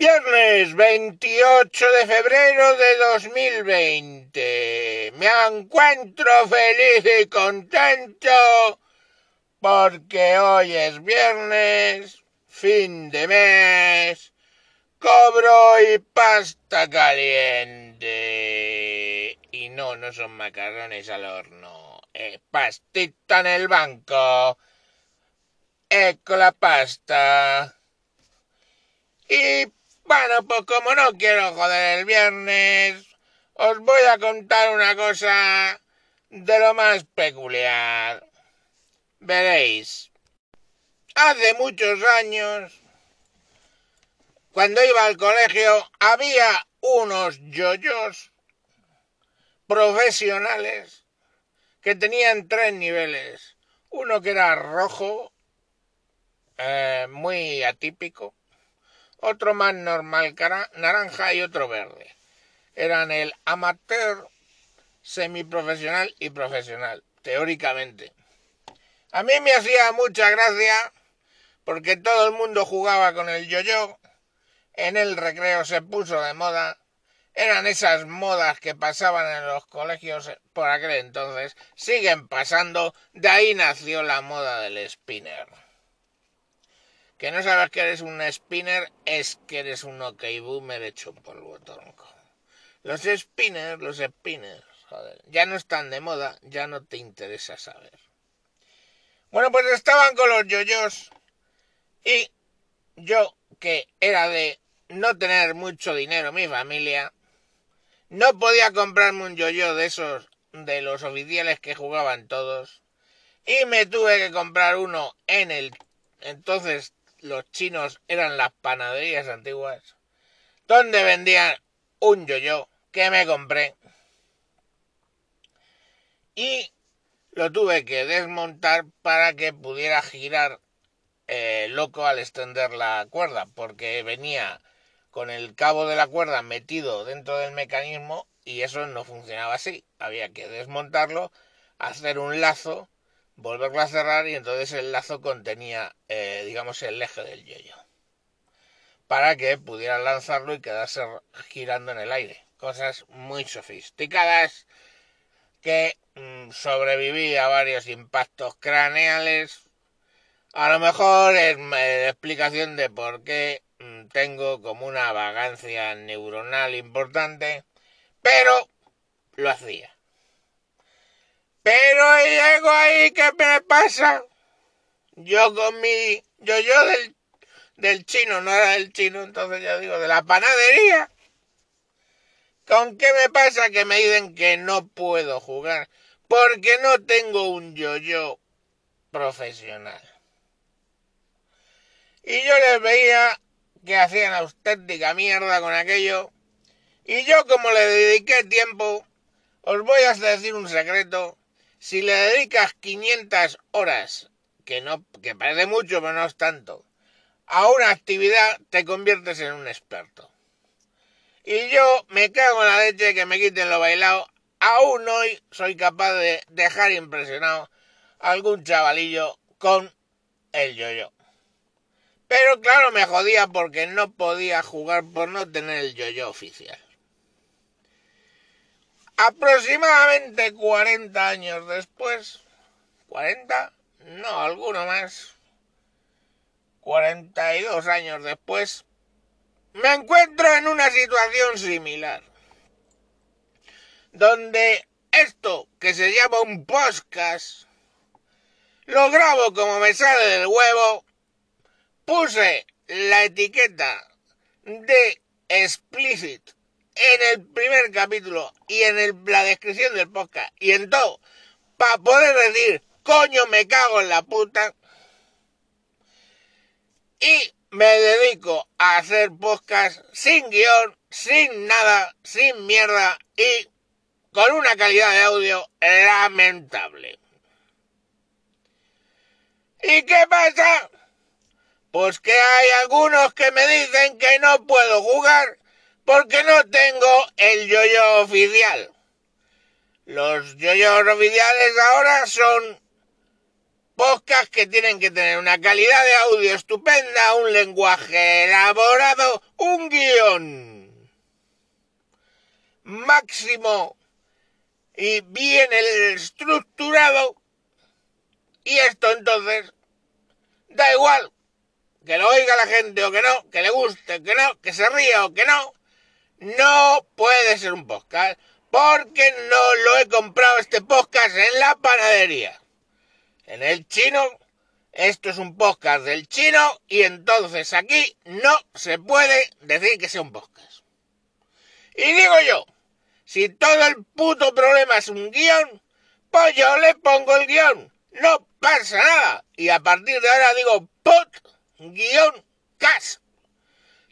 Viernes 28 de febrero de 2020. Me encuentro feliz y contento porque hoy es viernes, fin de mes, cobro y pasta caliente. Y no, no son macarrones al horno, es pastita en el banco. Eco la pasta. Y bueno, pues como no quiero joder el viernes, os voy a contar una cosa de lo más peculiar. Veréis, hace muchos años, cuando iba al colegio, había unos yoyos profesionales que tenían tres niveles. Uno que era rojo, eh, muy atípico otro más normal naranja y otro verde. Eran el amateur, semiprofesional y profesional, teóricamente. A mí me hacía mucha gracia porque todo el mundo jugaba con el yo-yo, en el recreo se puso de moda, eran esas modas que pasaban en los colegios por aquel entonces, siguen pasando, de ahí nació la moda del spinner que no sabes que eres un spinner es que eres un ok boomer hecho polvo tronco. Los spinners, los spinners, joder, ya no están de moda, ya no te interesa saber. Bueno, pues estaban con los yoyos y yo, que era de no tener mucho dinero mi familia, no podía comprarme un yoyo de esos de los oficiales que jugaban todos y me tuve que comprar uno en el entonces los chinos eran las panaderías antiguas, donde vendían un yo-yo que me compré y lo tuve que desmontar para que pudiera girar eh, loco al extender la cuerda, porque venía con el cabo de la cuerda metido dentro del mecanismo y eso no funcionaba así. Había que desmontarlo, hacer un lazo volverlo a cerrar y entonces el lazo contenía, eh, digamos, el eje del yoyo. Para que pudiera lanzarlo y quedarse girando en el aire. Cosas muy sofisticadas que mm, sobreviví a varios impactos craneales. A lo mejor es la explicación de por qué mm, tengo como una vagancia neuronal importante, pero lo hacía. Llego ahí, ¿qué me pasa? Yo con mi... Yo, yo del, del chino, no era del chino, entonces yo digo, de la panadería. ¿Con qué me pasa que me dicen que no puedo jugar? Porque no tengo un yo-yo profesional. Y yo les veía que hacían auténtica mierda con aquello. Y yo como le dediqué tiempo, os voy a decir un secreto si le dedicas 500 horas, que, no, que parece mucho, pero no es tanto, a una actividad, te conviertes en un experto. Y yo me cago en la leche que me quiten lo bailado. Aún hoy soy capaz de dejar impresionado a algún chavalillo con el yo-yo. Pero claro, me jodía porque no podía jugar por no tener el yo-yo oficial. Aproximadamente 40 años después, 40, no, alguno más, 42 años después, me encuentro en una situación similar, donde esto que se llama un podcast, lo grabo como me sale del huevo, puse la etiqueta de explicit en el primer capítulo y en la descripción del podcast y en todo, para poder decir, coño, me cago en la puta. Y me dedico a hacer podcast sin guion, sin nada, sin mierda y con una calidad de audio lamentable. ¿Y qué pasa? Pues que hay algunos que me dicen que no puedo jugar porque no tengo el yoyo oficial. Los yoyos oficiales ahora son podcasts que tienen que tener una calidad de audio estupenda, un lenguaje elaborado, un guion máximo y bien estructurado. Y esto entonces da igual que lo oiga la gente o que no, que le guste que no, que se ría o que no. No puede ser un podcast porque no lo he comprado este podcast en la panadería. En el chino, esto es un podcast del chino y entonces aquí no se puede decir que sea un podcast. Y digo yo, si todo el puto problema es un guion, pues yo le pongo el guion. No pasa nada. Y a partir de ahora digo pot guion cast.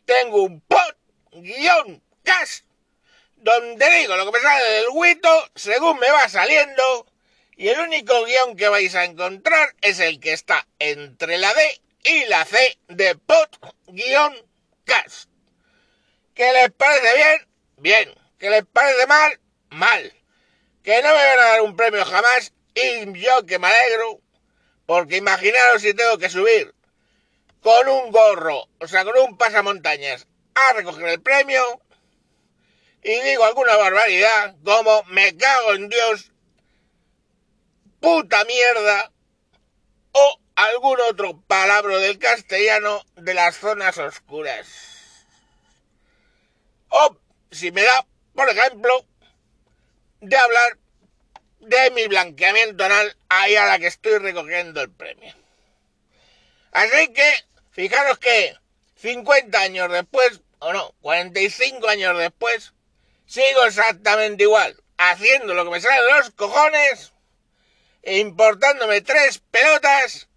Tengo un pot guion donde digo lo que me sale del huito según me va saliendo y el único guion que vais a encontrar es el que está entre la D y la C de pot guion cast. ¿Qué les parece bien? Bien. ¿Que les parece mal? Mal. Que no me van a dar un premio jamás y yo que me alegro, porque imaginaros si tengo que subir con un gorro, o sea, con un pasamontañas a recoger el premio y digo alguna barbaridad como me cago en Dios, puta mierda o algún otro palabra del castellano de las zonas oscuras. O si me da por ejemplo, de hablar de mi blanqueamiento anal ahí a la que estoy recogiendo el premio. Así que, fijaros que 50 años después, o no, 45 años después, sigo exactamente igual, haciendo lo que me sale de los cojones, e importándome tres pelotas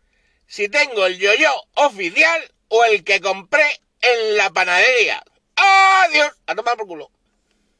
si tengo el yo-yo oficial o el que compré en la panadería. ¡Adiós! A tomar por culo.